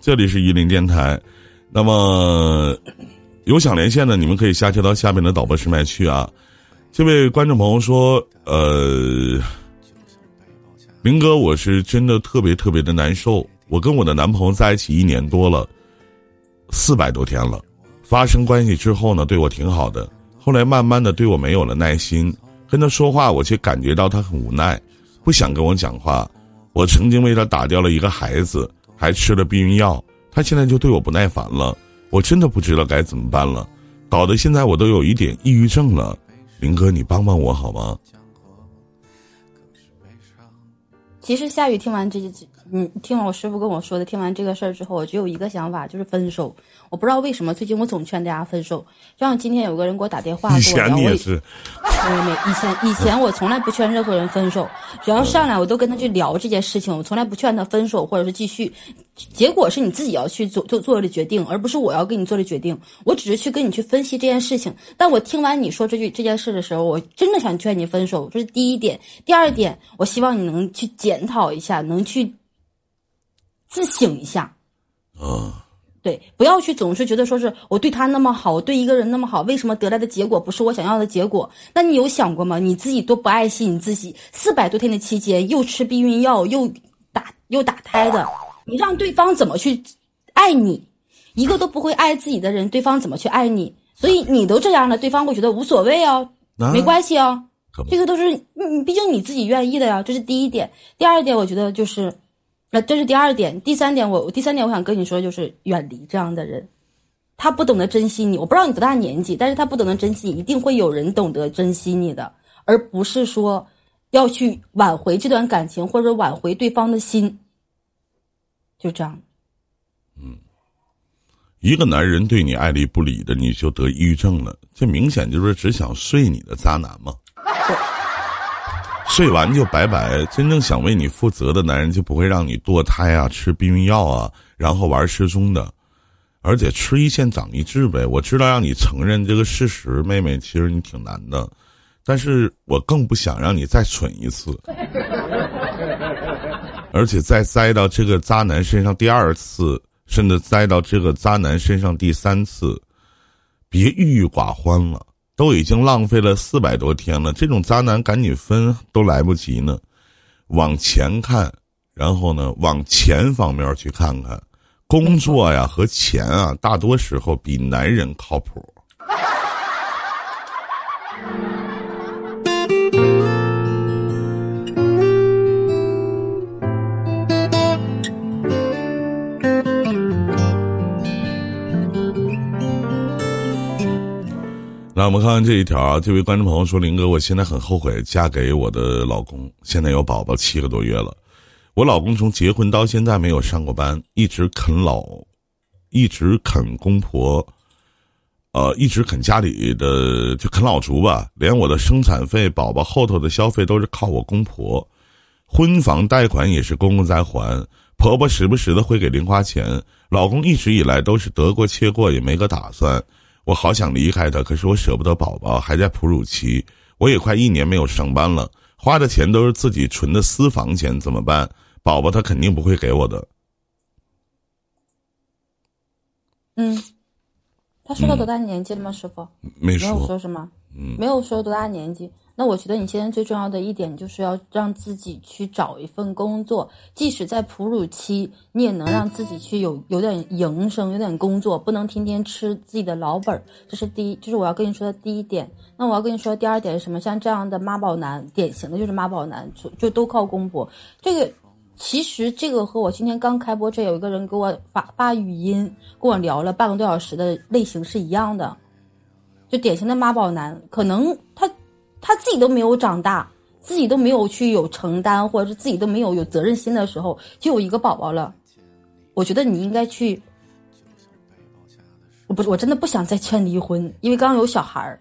这里是榆林电台。那么有想连线的，你们可以下接到下面的导播室麦去啊。这位观众朋友说：“呃，林哥，我是真的特别特别的难受。我跟我的男朋友在一起一年多了，四百多天了。发生关系之后呢，对我挺好的。后来慢慢的对我没有了耐心，跟他说话，我却感觉到他很无奈，不想跟我讲话。我曾经为他打掉了一个孩子，还吃了避孕药。他现在就对我不耐烦了，我真的不知道该怎么办了，搞得现在我都有一点抑郁症了。”林哥，你帮帮我好吗？其实夏雨听完这句，嗯，听完我师傅跟我说的，听完这个事儿之后，我只有一个想法，就是分手。我不知道为什么最近我总劝大家分手。就像今天有个人给我打电话，以前你也是，没没，以前以前我从来不劝任何人分手，只要上来我都跟他去聊这件事情，我从来不劝他分手或者是继续。结果是你自己要去做做做的决定，而不是我要跟你做的决定。我只是去跟你去分析这件事情。但我听完你说这句这件事的时候，我真的想劝你分手，这是第一点。第二点，我希望你能去检讨一下，能去自省一下。啊。对，不要去总是觉得说是我对他那么好，我对一个人那么好，为什么得来的结果不是我想要的结果？那你有想过吗？你自己都不爱惜你自己，四百多天的期间又吃避孕药，又打又打胎的，你让对方怎么去爱你？一个都不会爱自己的人，对方怎么去爱你？所以你都这样了，对方会觉得无所谓哦，没关系哦，这个都是你，毕竟你自己愿意的呀。这是第一点，第二点，我觉得就是。那这是第二点，第三点，我第三点我想跟你说，就是远离这样的人，他不懂得珍惜你。我不知道你多大年纪，但是他不懂得珍惜你，一定会有人懂得珍惜你的，而不是说要去挽回这段感情或者挽回对方的心。就这样。嗯，一个男人对你爱理不理的，你就得抑郁症了，这明显就是只想睡你的渣男嘛。睡完就拜拜。真正想为你负责的男人就不会让你堕胎啊、吃避孕药啊，然后玩失踪的，而且吃一堑长一智呗。我知道让你承认这个事实，妹妹，其实你挺难的，但是我更不想让你再蠢一次，而且再栽到这个渣男身上第二次，甚至栽到这个渣男身上第三次，别郁郁寡欢了。都已经浪费了四百多天了，这种渣男赶紧分都来不及呢。往前看，然后呢，往钱方面去看看，工作呀和钱啊，大多时候比男人靠谱。来，我们看看这一条啊。这位观众朋友说：“林哥，我现在很后悔嫁给我的老公，现在有宝宝七个多月了。我老公从结婚到现在没有上过班，一直啃老，一直啃公婆，呃，一直啃家里的就啃老族吧。连我的生产费、宝宝后头的消费都是靠我公婆，婚房贷款也是公公在还，婆婆时不时的会给零花钱。老公一直以来都是得过且过，也没个打算。”我好想离开他，可是我舍不得宝宝还在哺乳期，我也快一年没有上班了，花的钱都是自己存的私房钱，怎么办？宝宝他肯定不会给我的。嗯，他说到多大年纪了吗？师傅没说，没有说什么，嗯，没有说多大年纪。那我觉得你现在最重要的一点就是要让自己去找一份工作，即使在哺乳期，你也能让自己去有有点营生，有点工作，不能天天吃自己的老本儿。这是第一，就是我要跟你说的第一点。那我要跟你说的第二点是什么？像这样的妈宝男，典型的就是妈宝男，就就都靠公婆。这个其实这个和我今天刚开播这有一个人给我发发语音跟我聊了半个多小时的类型是一样的，就典型的妈宝男，可能他。他自己都没有长大，自己都没有去有承担，或者是自己都没有有责任心的时候，就有一个宝宝了。我觉得你应该去，我不是我真的不想再劝离婚，因为刚刚有小孩儿，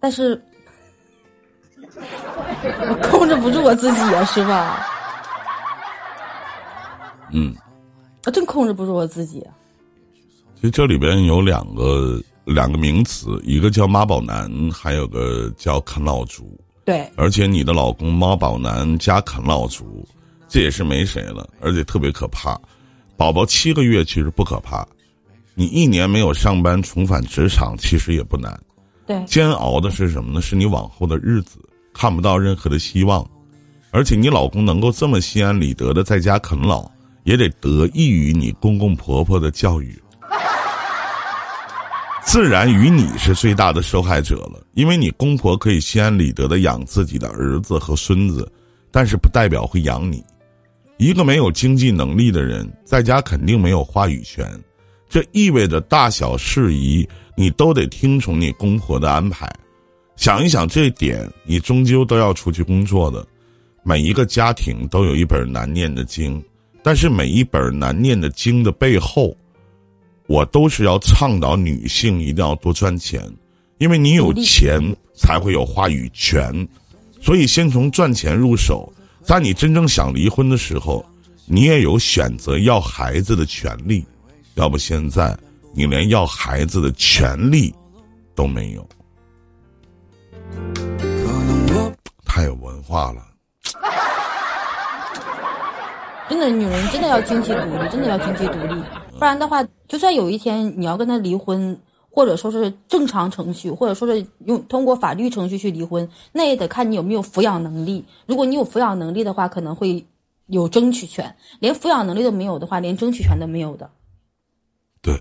但是我控制不住我自己啊，是吧？嗯，我真控制不住我自己。其实这里边有两个。两个名词，一个叫妈宝男，还有个叫啃老族。对，而且你的老公妈宝男加啃老族，这也是没谁了，而且特别可怕。宝宝七个月其实不可怕，你一年没有上班重返职场其实也不难。对，煎熬的是什么呢？是你往后的日子看不到任何的希望，而且你老公能够这么心安理得的在家啃老，也得得益于你公公婆婆的教育。自然与你是最大的受害者了，因为你公婆可以心安理得的养自己的儿子和孙子，但是不代表会养你。一个没有经济能力的人，在家肯定没有话语权，这意味着大小事宜你都得听从你公婆的安排。想一想这点，你终究都要出去工作的。每一个家庭都有一本难念的经，但是每一本难念的经的背后，我都是要倡导女性一定要多赚钱，因为你有钱才会有话语权，所以先从赚钱入手。在你真正想离婚的时候，你也有选择要孩子的权利，要不现在你连要孩子的权利都没有。太有文化了，真的，女人真的要经济独立，真的要经济独立，不然的话，就算有一天你要跟他离婚。或者说是正常程序，或者说是用通过法律程序去离婚，那也得看你有没有抚养能力。如果你有抚养能力的话，可能会有争取权；连抚养能力都没有的话，连争取权都没有的。对，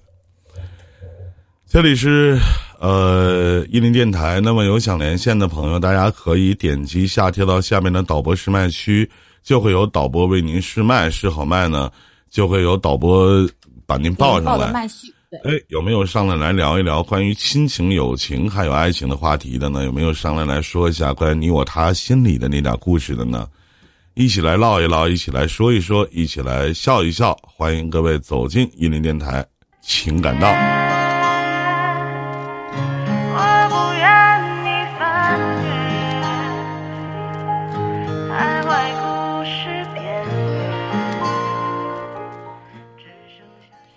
这里是呃伊林电台。那么有想连线的朋友，大家可以点击下贴到下面的导播试麦区，就会有导播为您试麦，试好麦呢，就会有导播把您报上来。哎，有没有上来来聊一聊关于亲情、友情还有爱情的话题的呢？有没有上来来说一下关于你我他心里的那点故事的呢？一起来唠一唠，一起来说一说，一起来笑一笑。欢迎各位走进一林电台情感道。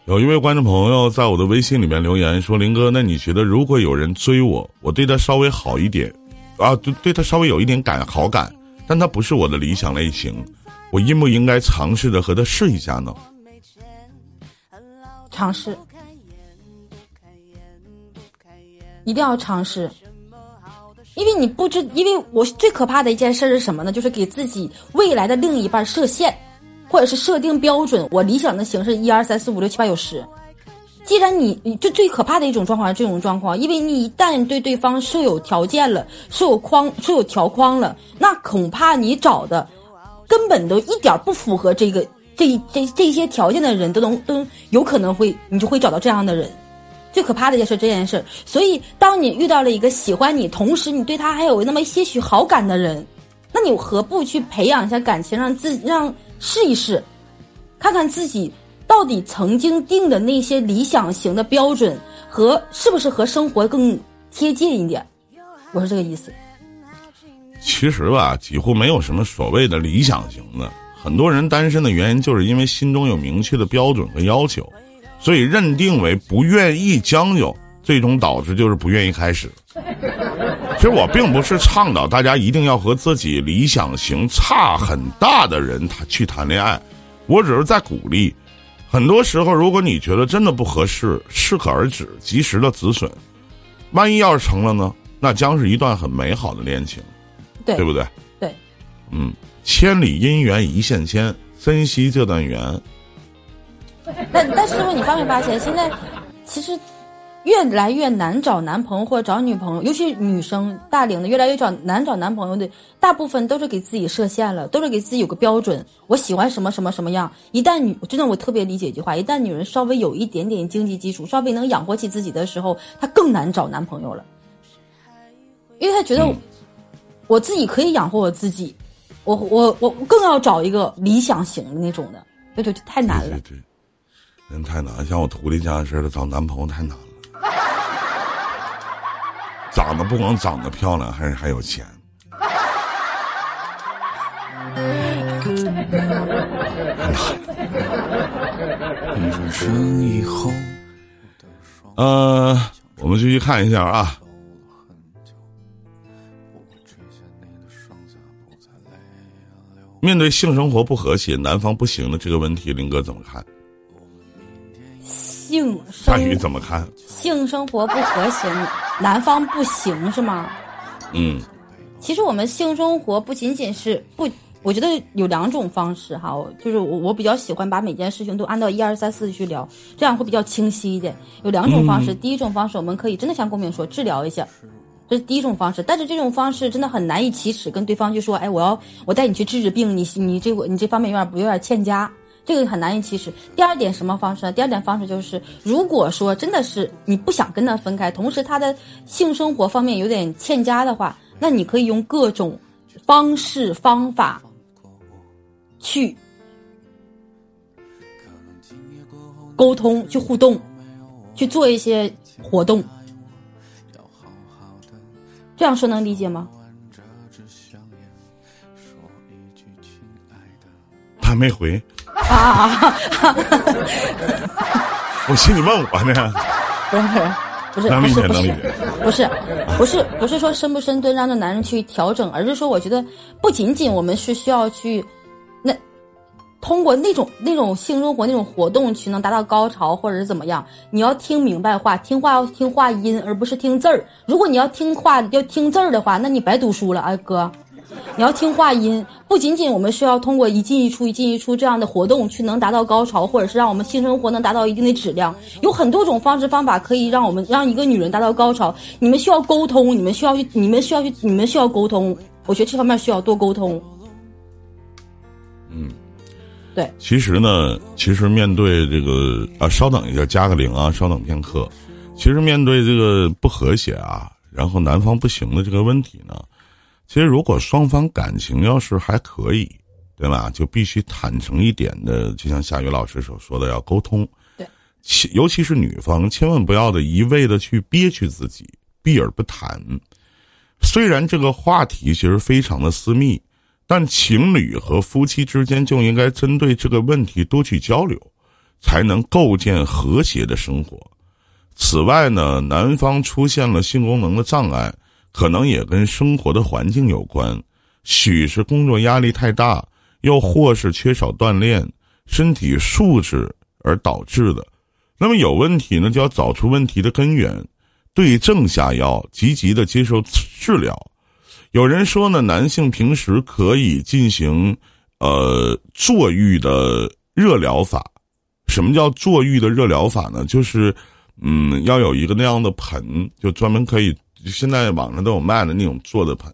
有一位观众朋友在我的微信里面留言说：“林哥，那你觉得如果有人追我，我对他稍微好一点，啊，对对他稍微有一点感好感，但他不是我的理想类型，我应不应该尝试着和他试一下呢？”尝试，一定要尝试，因为你不知，因为我最可怕的一件事是什么呢？就是给自己未来的另一半设限。或者是设定标准，我理想的形式一二三四五六七八九十。既然你，就最可怕的一种状况是这种状况，因为你一旦对对方设有条件了，设有框，设有条框了，那恐怕你找的，根本都一点不符合这个这这这些条件的人都能都有可能会，你就会找到这样的人。最可怕的就是这件事。所以，当你遇到了一个喜欢你，同时你对他还有那么些许好感的人，那你何不去培养一下感情，让自让。试一试，看看自己到底曾经定的那些理想型的标准和是不是和生活更贴近一点。我是这个意思。其实吧，几乎没有什么所谓的理想型的。很多人单身的原因，就是因为心中有明确的标准和要求，所以认定为不愿意将就，最终导致就是不愿意开始。其实我并不是倡导大家一定要和自己理想型差很大的人谈去谈恋爱，我只是在鼓励。很多时候，如果你觉得真的不合适，适可而止，及时的止损。万一要是成了呢？那将是一段很美好的恋情，对对不对？对，嗯，千里姻缘一线牵，珍惜这段缘。但但是，你发没发现，现在其实。越来越难找男朋友或者找女朋友，尤其女生大龄的越来越找难找男朋友的，大部分都是给自己设限了，都是给自己有个标准。我喜欢什么什么什么样。一旦女，真的我特别理解一句话：一旦女人稍微有一点点经济基础，稍微能养活起自己的时候，她更难找男朋友了，因为她觉得我自己可以养活我自己，我我我更要找一个理想型的那种的，那就太难了。对，人太难，像我徒弟这样似的找男朋友太难了。长得不光长得漂亮，还是还有钱。呃，我们继续看一下啊。面对性生活不和谐、男方不行的这个问题，林哥怎么看？性大生宇怎么看？性生活不和谐，男方不行是吗？嗯其实我们性生活不仅仅是不，我觉得有两种方式哈，就是我我比较喜欢把每件事情都按照一二三四去聊，这样会比较清晰一点。有两种方式，第一种方式我们可以真的像公明说治疗一下，这是第一种方式，但是这种方式真的很难以启齿，跟对方就说，哎，我要我带你去治治病，你你这个你这方面有点不有点欠佳。这个很难以启齿。第二点什么方式呢？第二点方式就是，如果说真的是你不想跟他分开，同时他的性生活方面有点欠佳的话，那你可以用各种方式方法去沟通、去互动、去做一些活动。这样说能理解吗？他没回，啊，我心里问我呢。不是不是能理不是不是解能理解不是不是不是说深不深蹲让这男人去调整，而是说我觉得不仅仅我们是需要去那通过那种那种性生活那种活动去能达到高潮或者是怎么样，你要听明白话，听话要听话音，而不是听字儿。如果你要听话要听字儿的话，那你白读书了啊哥。你要听话音，不仅仅我们需要通过一进一出、一进一出这样的活动去能达到高潮，或者是让我们性生活能达到一定的质量，有很多种方式方法可以让我们让一个女人达到高潮。你们需要沟通，你们需要去，你们需要去，你们需要沟通。我觉得这方面需要多沟通。嗯，对。其实呢，其实面对这个啊，稍等一下，加个零啊，稍等片刻。其实面对这个不和谐啊，然后男方不行的这个问题呢。其实，如果双方感情要是还可以，对吧？就必须坦诚一点的，就像夏雨老师所说的，要沟通。对，其尤其是女方，千万不要的一味的去憋屈自己，避而不谈。虽然这个话题其实非常的私密，但情侣和夫妻之间就应该针对这个问题多去交流，才能构建和谐的生活。此外呢，男方出现了性功能的障碍。可能也跟生活的环境有关，许是工作压力太大，又或是缺少锻炼，身体素质而导致的。那么有问题呢，就要找出问题的根源，对症下药，积极的接受治疗。有人说呢，男性平时可以进行呃坐浴的热疗法。什么叫坐浴的热疗法呢？就是嗯，要有一个那样的盆，就专门可以。现在网上都有卖的那种坐的盆，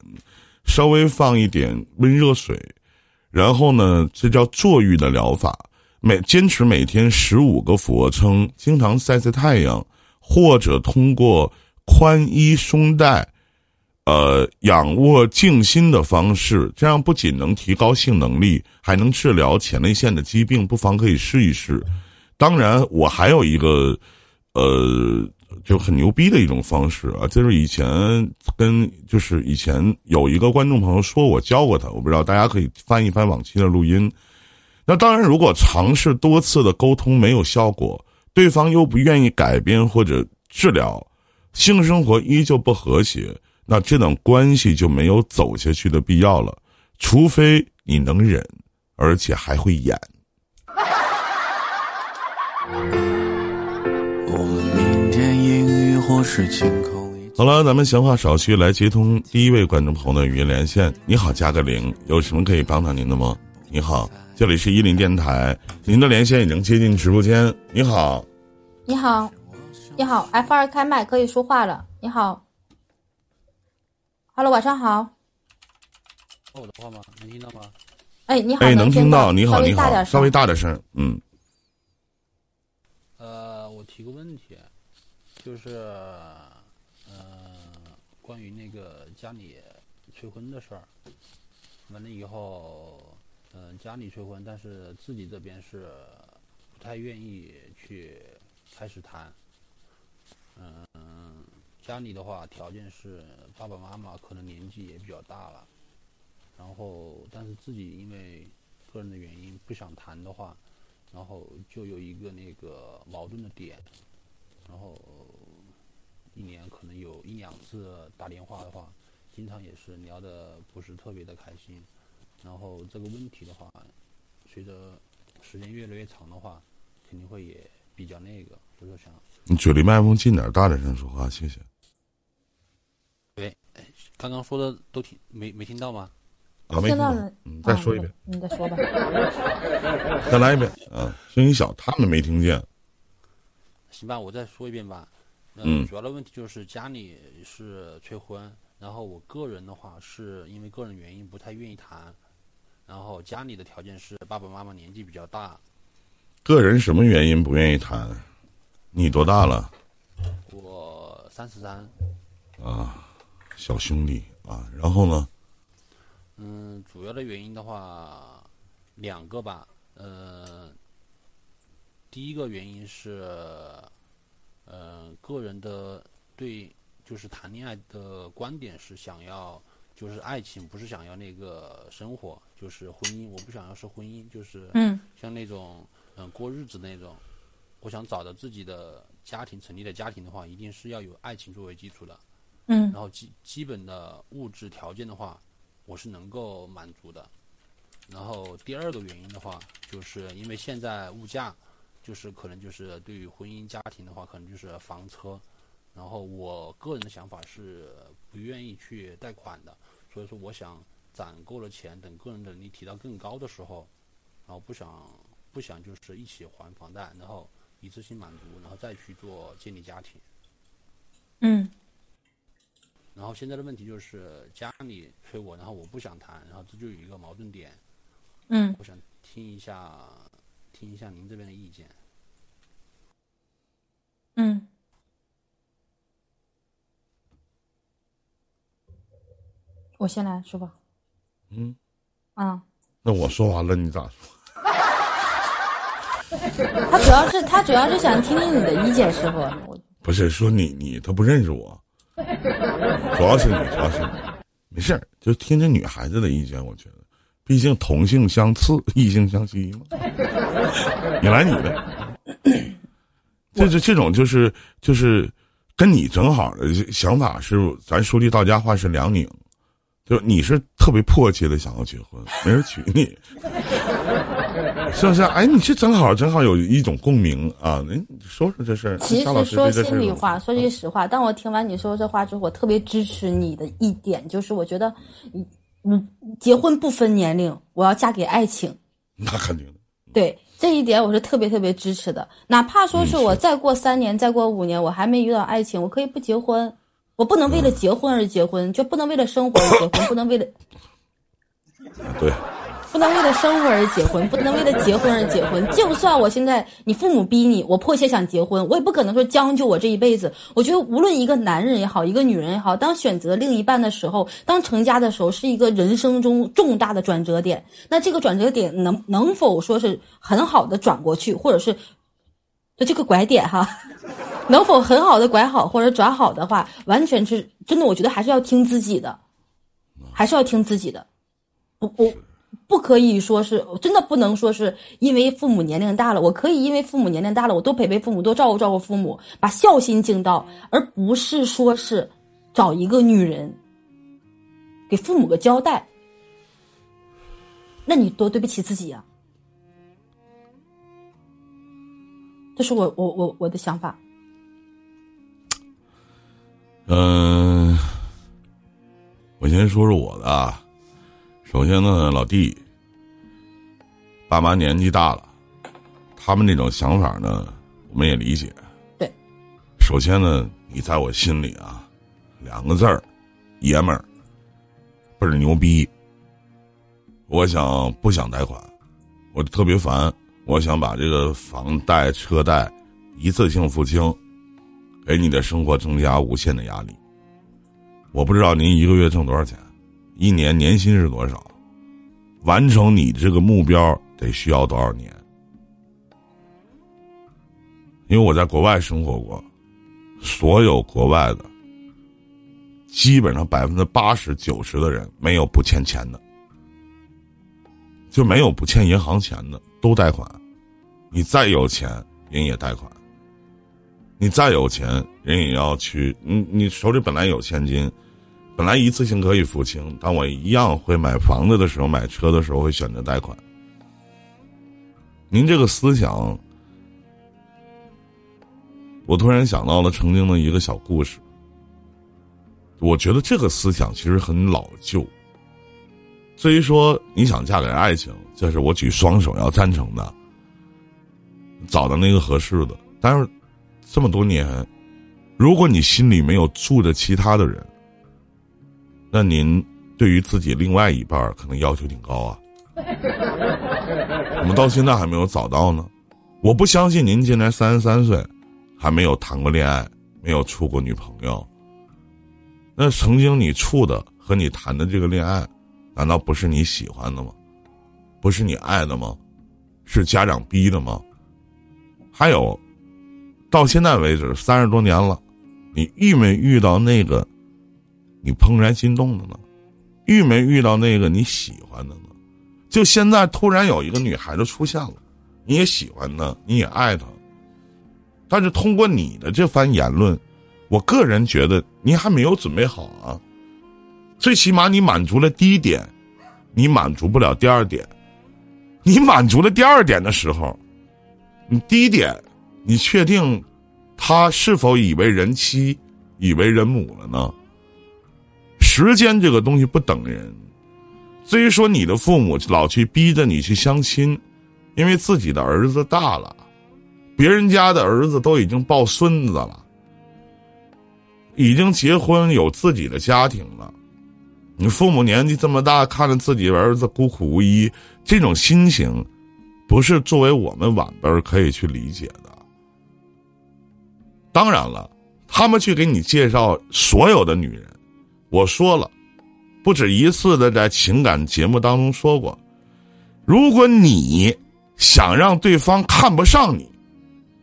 稍微放一点温热水，然后呢，这叫坐浴的疗法。每坚持每天十五个俯卧撑，经常晒晒太阳，或者通过宽衣松带，呃，仰卧静心的方式，这样不仅能提高性能力，还能治疗前列腺的疾病，不妨可以试一试。当然，我还有一个，呃。就很牛逼的一种方式啊！就是以前跟就是以前有一个观众朋友说我教过他，我不知道大家可以翻一翻往期的录音。那当然，如果尝试多次的沟通没有效果，对方又不愿意改变或者治疗，性生活依旧不和谐，那这段关系就没有走下去的必要了。除非你能忍，而且还会演。好了，咱们闲话少叙，来接通第一位观众朋友的语音连线。你好，加个零，有什么可以帮到您的吗？你好，这里是伊林电台，您的连线已经接进直播间。你好，你好，你好，F 二开麦可以说话了。你好，Hello，晚上好。我的话吗？能听到吗？哎，你好，哎，能听到。你好，你好，稍微大点声，嗯。呃，我提个问题。就是，呃，关于那个家里催婚的事儿，完了以后，嗯，家里催婚，但是自己这边是不太愿意去开始谈。嗯，家里的话条件是爸爸妈妈可能年纪也比较大了，然后但是自己因为个人的原因不想谈的话，然后就有一个那个矛盾的点。然后一年可能有一两次打电话的话，经常也是聊的不是特别的开心。然后这个问题的话，随着时间越来越长的话，肯定会也比较那个，所以说想你嘴离麦克风近点，大点声说话，谢谢。喂，刚刚说的都听没没听到吗？啊，没听到听到了，嗯，再说一遍，啊你再说吧。再来一遍。啊，声音小，他们没听见。行吧，我再说一遍吧。呃嗯主要的问题就是家里是催婚，然后我个人的话是因为个人原因不太愿意谈，然后家里的条件是爸爸妈妈年纪比较大，个人什么原因不愿意谈？你多大了？我三十三，啊小兄弟啊。然后呢？嗯，主要的原因的话两个吧，呃，第一个原因是，呃，个人的对就是谈恋爱的观点是想要就是爱情，不是想要那个生活，就是婚姻，我不想要是婚姻，就是嗯像那种嗯、过日子那种，我想找到自己的家庭，成立的家庭的话，一定是要有爱情作为基础的。嗯然后基基本的物质条件的话，我是能够满足的。然后第二个原因的话，就是因为现在物价，就是可能就是对于婚姻家庭的话，可能就是房车。然后我个人的想法是不愿意去贷款的，所以说我想攒够了钱，等个人能力提到更高的时候，然后不想不想就是一起还房贷，然后一次性满足，然后再去做建立家庭。嗯然后现在的问题就是家里催我，然后我不想谈，然后这就有一个矛盾点，嗯，我想听一下，听一下您这边的意见。嗯，我先来说吧。嗯，啊，那我说完了，你咋说？他主要是他主要是想听听你的意见，师傅。我不是说你你他不认识我，主要是你，主要是你，没事儿，就听听女孩子的意见。我觉得，毕竟同性相斥，异性相吸嘛。你来你的，这这这种就是就是跟你正好的想法是，咱说句到家话是两拧，就是你是特别迫切的想要结婚，没人娶你。是不是？哎，你这正好正好有一种共鸣啊！您说说这事儿。其实说心里话，说句实话，当我听完你说这话之后，我特别支持你的一点，就是我觉得，嗯嗯，结婚不分年龄，我要嫁给爱情。那肯定的。对这一点，我是特别特别支持的。哪怕说是我再过三年、再过五年，我还没遇到爱情，我可以不结婚。我不能为了结婚而结婚，就不能为了生活而结婚，不能为了对，不能为了生活而结婚，不能为了结婚而结婚。就算我现在你父母逼你，我迫切想结婚，我也不可能说将就我这一辈子。我觉得无论一个男人也好，一个女人也好，当选择另一半的时候，当成家的时候，是一个人生中重大的转折点。那这个转折点能能否说是很好的转过去，或者是就 这个拐点哈，能否很好的拐好或者转好的话，完全是真的，我觉得还是要听自己的，还是要听自己的。我我不可以说是真的不能说是因为父母年龄大了，我可以因为父母年龄大了，我多陪陪父母，多照顾照顾父母，把孝心尽到，而不是说是找一个女人给父母个交代。那你多对不起自己啊、这是我我我我的想法。嗯、我先说说我的啊。首先呢，老弟，爸妈年纪大了，他们那种想法呢，我们也理解。对。首先呢，你在我心里啊，两个字儿，爷们儿，倍儿牛逼。我想不想贷款，我特别烦，我想把这个房贷、车贷一次性付清，给你的生活增加无限的压力。我不知道您一个月挣多少钱，一年年薪是多少，完成你这个目标得需要多少年？因为我在国外生活过，所有国外的，基本上百分之八十九十的人没有不欠钱的，就没有不欠银行钱的，都贷款。你再有钱，人也贷款。你再有钱，人也要去。你你手里本来有现金，本来一次性可以付清，但我一样会买房子的时候、买车的时候会选择贷款。您这个思想，我突然想到了曾经的一个小故事。我觉得这个思想其实很老旧。至于说你想嫁给爱情，这是我举双手要赞成的。找到那个合适的，但是这么多年，如果你心里没有住着其他的人，那您对于自己另外一半可能要求挺高啊。我们到现在还没有找到呢。我不相信您今年三十三岁，还没有谈过恋爱，没有处过女朋友。那曾经你处的和你谈的这个恋爱，难道不是你喜欢的吗？不是你爱的吗？是家长逼的吗？还有，到现在为止三十多年了，你遇没遇到那个你怦然心动的呢？遇没遇到那个你喜欢的呢？就现在突然有一个女孩子出现了，你也喜欢她，你也爱她，但是通过你的这番言论。我个人觉得你还没有准备好啊，最起码你满足了第一点，你满足不了第二点。你满足了第二点的时候，你第一点，你确定他是否已为人妻、已为人母了呢？时间这个东西不等人。至于说你的父母老去逼着你去相亲，因为自己的儿子大了，别人家的儿子都已经抱孙子了。已经结婚有自己的家庭了，你父母年纪这么大，看着自己儿子孤苦无依，这种心情，不是作为我们晚辈可以去理解的。当然了，他们去给你介绍所有的女人，我说了，不止一次的在情感节目当中说过，如果你想让对方看不上你，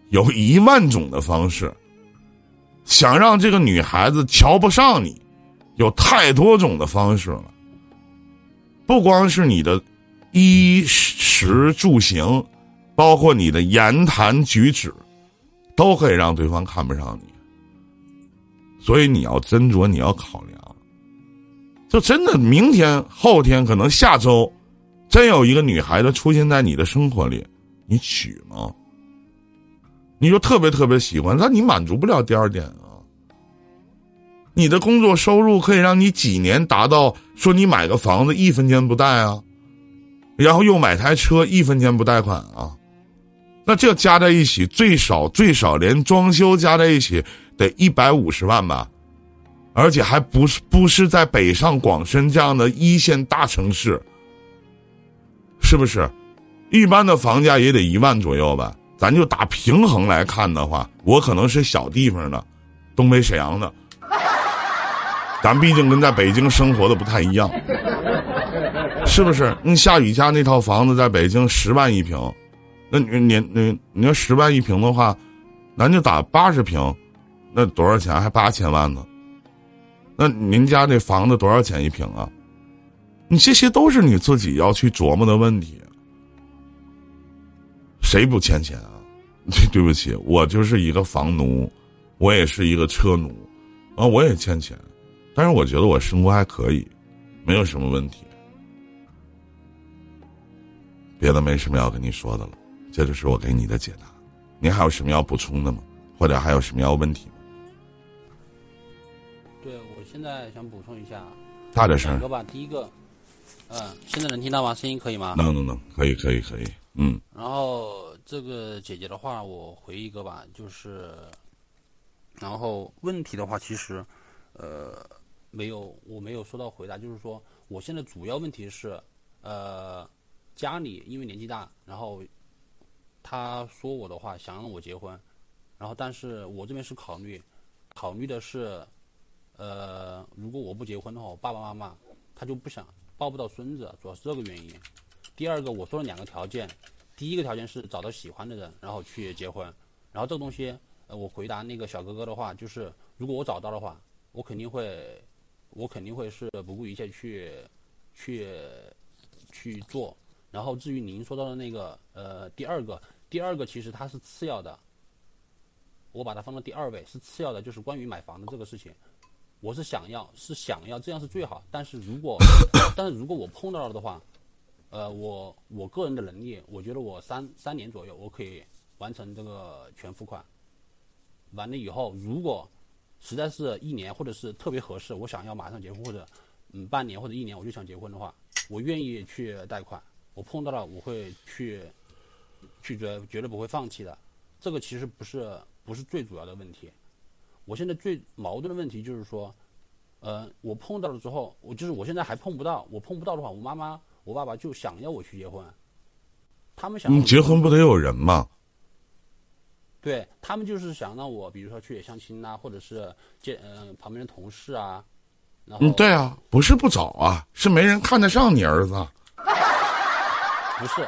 有一万种的方式。想让这个女孩子瞧不上你，有太多种的方式了。不光是你的衣食住行，包括你的言谈举止，都可以让对方看不上你。所以你要斟酌，你要考量。就真的明天、后天，可能下周，真有一个女孩子出现在你的生活里，你娶吗？你就特别特别喜欢，那你满足不了第二点啊。你的工作收入可以让你几年达到说你买个房子一分钱不贷啊，然后又买台车一分钱不贷款啊，那这加在一起最少最少连装修加在一起得一百五十万吧，而且还不是不是在北上广深这样的一线大城市，是不是？一般的房价也得一万左右吧。咱就打平衡来看的话，我可能是小地方的，东北沈阳的，咱毕竟跟在北京生活的不太一样，是不是？那夏雨家那套房子在北京十万一平，那你你你你要十万一平的话，咱就打八十平，那多少钱？还八千万呢？那您家那房子多少钱一平啊？你这些都是你自己要去琢磨的问题。谁不欠钱啊？对对不起，我就是一个房奴，我也是一个车奴，啊，我也欠钱，但是我觉得我生活还可以，没有什么问题。别的没什么要跟你说的了，这就是我给你的解答。您还有什么要补充的吗？或者还有什么要问题吗？现在想补充一下，大点声。哥吧，第一个，嗯，现在能听到吗？声音可以吗？能能能，可以可以可以。嗯，然后这个姐姐的话，我回一个吧，就是，然后问题的话，其实，呃，没有，我没有收到回答，就是说，我现在主要问题是，呃，家里因为年纪大，然后他说我的话想让我结婚，然后但是我这边是考虑，考虑的是，呃，如果我不结婚的话，我爸爸妈妈他就不想抱不到孙子，主要是这个原因。第二个我说了两个条件，第一个条件是找到喜欢的人，然后去结婚。然后这个东西，呃，我回答那个小哥哥的话，就是如果我找到的话，我肯定会，我肯定会是不顾一切去，去，去做。然后至于您说到的那个，呃，第二个，第二个其实它是次要的，我把它放到第二位，是次要的，就是关于买房的这个事情，我是想要，是想要，这样是最好。但是如果，但是如果我碰到了的话。呃，我我个人的能力，我觉得我三三年左右，我可以完成这个全付款。完了以后，如果实在是一年或者是特别合适，我想要马上结婚或者嗯半年或者一年我就想结婚的话，我愿意去贷款。我碰到了我会去去绝绝对不会放弃的。这个其实不是不是最主要的问题。我现在最矛盾的问题就是说，呃，我碰到了之后，我就是我现在还碰不到。我碰不到的话，我妈妈我爸爸就想要我去结婚。他们想你结婚不得有人吗？对他们就是想让我，比如说去相亲呐，或者是见呃旁边的同事啊，然后嗯，对啊，不是不找啊，是没人看得上你儿子。不是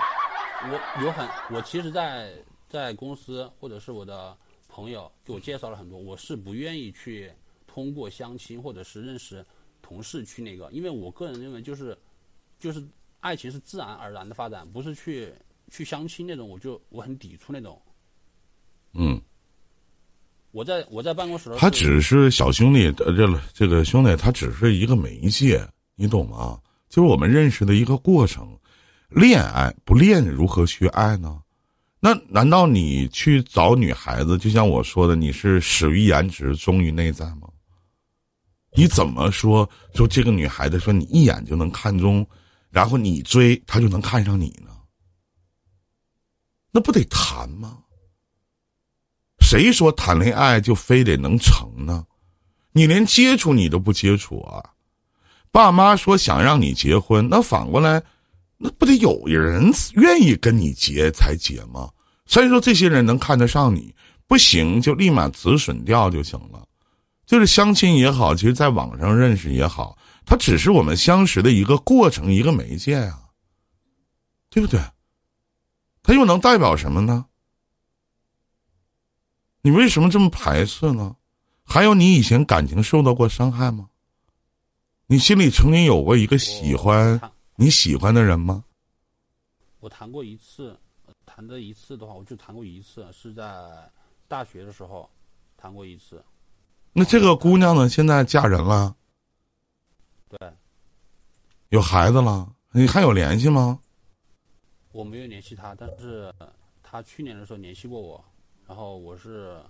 我有很我其实在，在公司或者是我的朋友给我介绍了很多，我是不愿意去通过相亲或者是认识同事去那个，因为我个人认为就是就是爱情是自然而然的发展，不是去去相亲那种，我就我很抵触那种。嗯，我在我在办公室他只是小兄弟，呃，这个这个兄弟，他只是一个媒介，你懂吗？就是我们认识的一个过程。恋爱不恋如何去爱呢？那难道你去找女孩子，就像我说的，你是始于颜值，忠于内在吗？你怎么说说这个女孩子说你一眼就能看中，然后你追她就能看上你呢？那不得谈吗？谁说谈恋爱就非得能成呢？你连接触你都不接触啊！爸妈说想让你结婚，那反过来，那不得有人愿意跟你结才结吗？所以说，这些人能看得上你，不行就立马止损掉就行了。就是相亲也好，其实在网上认识也好，它只是我们相识的一个过程，一个媒介啊，对不对？它又能代表什么呢？你为什么这么排斥呢？还有，你以前感情受到过伤害吗？你心里曾经有过一个喜欢你喜欢的人吗？我谈过一次，呃谈的一次的话，我就谈过一次，是在大学的时候谈过一次。那这个姑娘呢？现在嫁人了，对，有孩子了，你还有联系吗？我没有联系她，但是她去年的时候联系过我，然后我是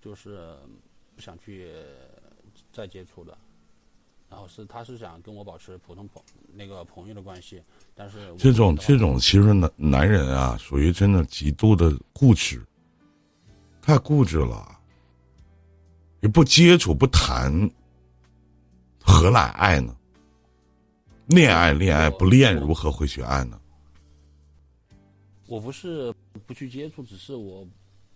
就是不想去再接触的，然后是他是想跟我保持普通朋那个朋友的关系，但是这种这种，其实男男人啊，属于真的极度的固执，太固执了。你不接触不谈，何来爱呢？恋爱恋爱不恋，如何会去爱呢？我不是不去接触，只是我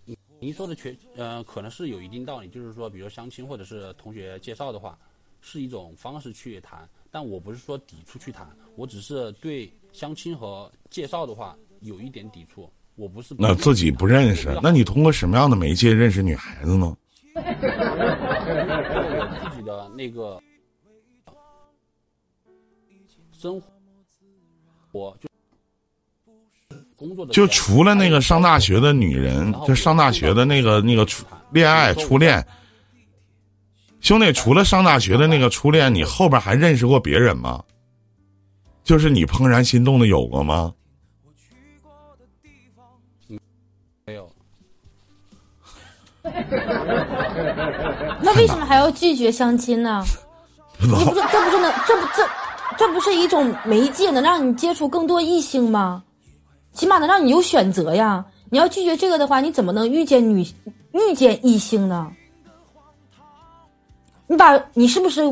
您您说的全呃可能是有一定道理，就是说，比如相亲或者是同学介绍的话，是一种方式去谈，但我不是说抵触去谈，我只是对相亲和介绍的话有一点抵触，我不是不那自己不认识，那你通过什么样的媒介认识女孩子呢？我自己的那个生活就工作的就除了那个上大学的女人，就上大学的那个那个初恋爱初恋，兄弟，除了上大学的那个初恋，你后边还认识过别人吗？就是你怦然心动的有过吗？没有。那为什么还要拒绝相亲呢？你不是这不是能这不这这不是一种媒介，能让你接触更多异性吗？起码能让你有选择呀。你要拒绝这个的话，你怎么能遇见女遇见异性呢？你把你是不是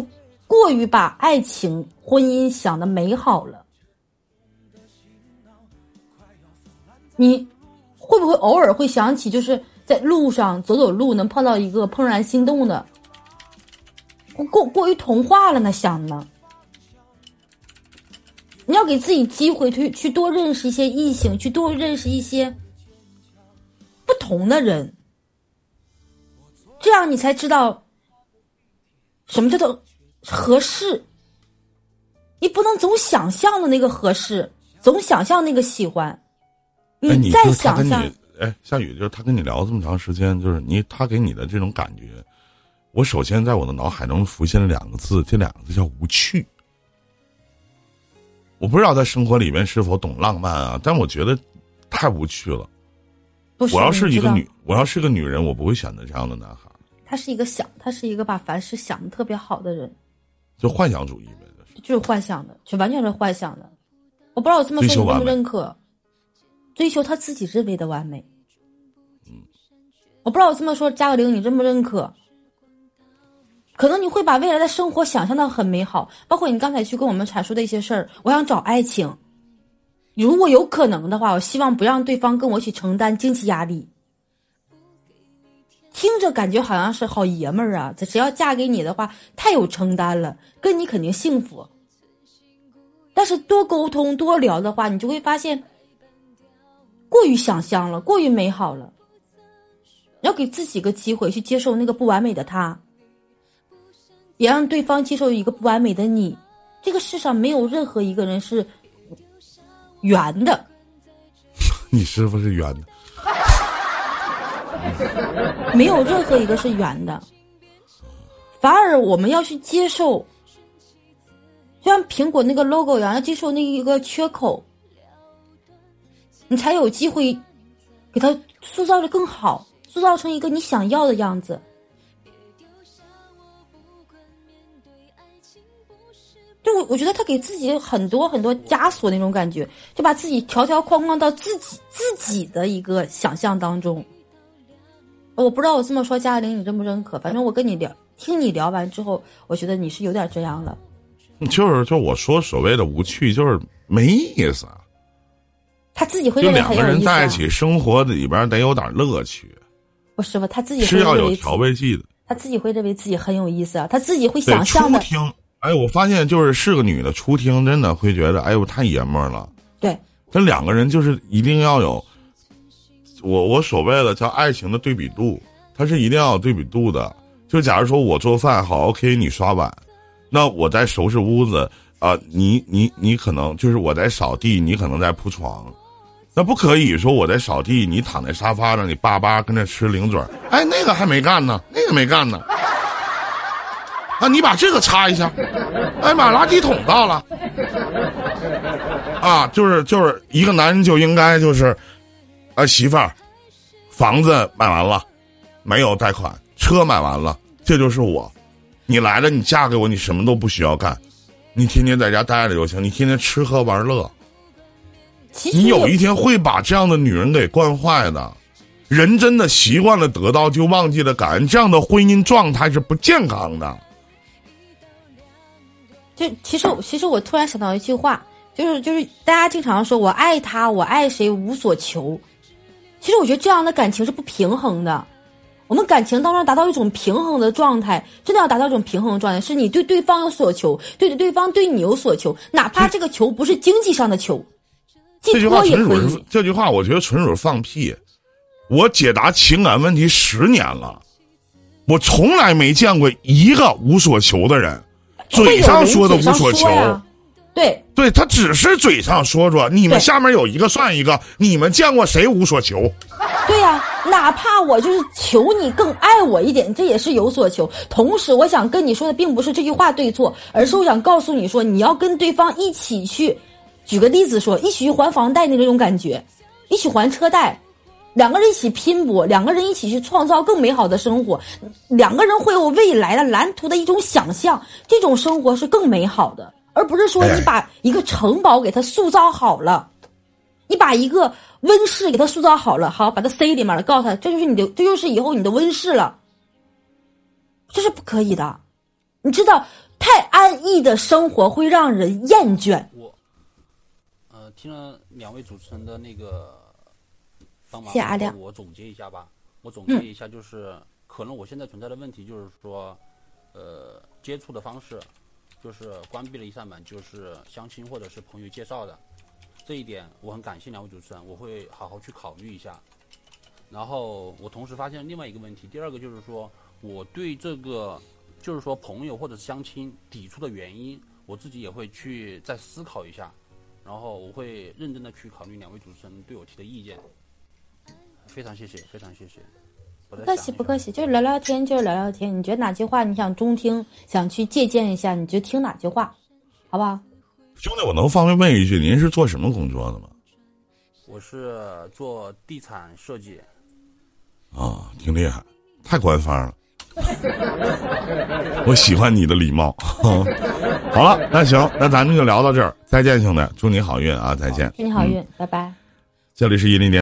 过于把爱情、婚姻想的美好了？你会不会偶尔会想起，就是在路上走走路，能碰到一个怦然心动的？过过于童话了呢，想呢。你要给自己机会去去多认识一些异性，去多认识一些不同的人，这样你才知道什么叫做合适。你不能总想象的那个合适，总想象那个喜欢，哎，你再想象，哎，夏雨，就是他跟你聊这么长时间，就是你他给你的这种感觉，我首先在我的脑海中浮现了两个字，这两个字叫无趣。我不知道在生活里面是否懂浪漫啊，但我觉得太无趣了。不是我要是一个女，我要是个女人，我不会选择这样的男孩，他是一个想，他是一个把凡事想的特别好的人，就幻想主义呗。就是幻想的，就完全是幻想的。我不知道我这么说你认不认可，追求他自己认为的完美。我不知道我这么说，加个零，你认不认可？可能你会把未来的生活想象的很美好，包括你刚才去跟我们阐述的一些事儿。我想找爱情，如果有可能的话，我希望不让对方跟我一起承担经济压力。听着感觉好像是好爷们儿啊！这只要嫁给你的话，太有承担了，跟你肯定幸福。但是多沟通多聊的话，你就会发现，过于想象了，过于美好了。要给自己个机会去接受那个不完美的他，也让对方接受一个不完美的你。这个世上没有任何一个人是圆的，你师傅是圆的，没有任何一个是圆的，反而我们要去接受，就像苹果那个 logo 一样，要接受那一个缺口，你才有机会给它塑造的更好，塑造成一个你想要的样子。就我我觉得他给自己很多很多枷锁那种感觉，就把自己条条框框到自己自己的一个想象当中。我不知道我这么说，嘉玲你认不认可？反正我跟你聊，听你聊完之后，我觉得你是有点这样了。就是就我说所谓的无趣，就是没意思。他自己会就认为两个人。在一起生活里边得有点乐趣，不是吧？他自己是要有调味剂的。他自己会认为自己很有意思啊，他自己会，想象的。初听，哎，我发现就是是个女的初听，真的会觉得，哎呦太爷们儿了。对，这两个人就是一定要有，我我所谓的叫爱情的对比度，它是一定要有对比度的。就假如说我做饭好，OK，你刷碗，那我在收拾屋子啊、你你你可能就是我在扫地，你可能在铺床，那不可以说我在扫地，你躺在沙发上，你叭叭跟那吃零嘴，哎，那个还没干呢，那个没干呢。啊，你把这个擦一下，哎妈，垃圾桶到了。啊，就是就是一个男人就应该就是，啊媳妇儿，房子买完了，没有贷款，车买完了，这就是我。你来了，你嫁给我，你什么都不需要干，你天天在家待着就行，你天天吃喝玩乐。你有一天会把这样的女人给惯坏的。人真的习惯了得到，就忘记了感恩，这样的婚姻状态是不健康的。就其实其实我突然想到一句话，就是就是大家经常说我爱他，我爱谁无所求。其实我觉得这样的感情是不平衡的。我们感情当中达到一种平衡的状态，真的要达到一种平衡的状态，是你对对方有所求，对对方对你有所求，哪怕这个求不是经济上的求，这寄句话纯。属是这句话，我觉得纯属放屁。我解答情感问题十年了，我从来没见过一个无所求的人，嘴上说的无所求对，对他只是嘴上说说。你们下面有一个算一个，你们见过谁无所求？对呀、哪怕我就是求你更爱我一点，这也是有所求。同时，我想跟你说的并不是这句话对错，而是我想告诉你说，你要跟对方一起去。举个例子说，一起去还房贷的那种感觉，一起还车贷，两个人一起拼搏，两个人一起去创造更美好的生活，两个人会有未来的蓝图的一种想象，这种生活是更美好的，而不是说哎你把一个城堡给它塑造好了。你把一个温室给它塑造好了，好，把它塞里面了，告诉他这就是你的，这就是以后你的温室了，这是不可以的。你知道，太安逸的生活会让人厌倦。我呃，听了两位主持人的那个帮忙，谢谢阿亮我总结一下吧。我总结一下，就是、可能我现在存在的问题就是说，呃，接触的方式就是关闭了一扇门，就是相亲或者是朋友介绍的。这一点我很感谢两位主持人，我会好好去考虑一下。然后我同时发现另外一个问题，第二个就是说我对这个就是说朋友或者是相亲抵触的原因，我自己也会去再思考一下。然后我会认真的去考虑两位主持人对我提的意见。非常谢谢，非常谢谢。不客气，不客气，就是聊聊天，就是聊聊天。你觉得哪句话你想中听，想去借鉴一下，你就听哪句话，好不好？兄弟，我能方便问一句，您是做什么工作的吗？我是做地产设计。啊，挺厉害，太官方了。我喜欢你的礼貌。好了，那行，那咱们就聊到这儿，再见，兄弟，祝你好运啊，再见。祝你好运，拜拜。这里是10点。